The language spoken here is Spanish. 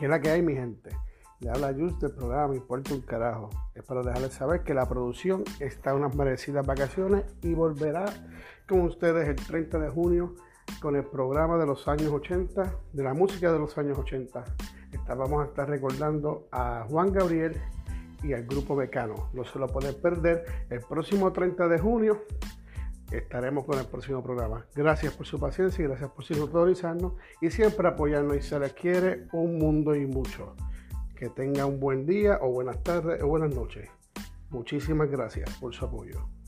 ¿Qué es la que hay, mi gente? Le habla Just del programa Me Importa un Carajo. Es para dejarles saber que la producción está en unas merecidas vacaciones y volverá con ustedes el 30 de junio con el programa de los años 80, de la música de los años 80. Esta, vamos a estar recordando a Juan Gabriel y al grupo Mecano. No se lo pueden perder el próximo 30 de junio estaremos con el próximo programa. Gracias por su paciencia y gracias por sintonizarnos y siempre apoyarnos y se les quiere un mundo y mucho. Que tenga un buen día o buenas tardes o buenas noches. Muchísimas gracias por su apoyo.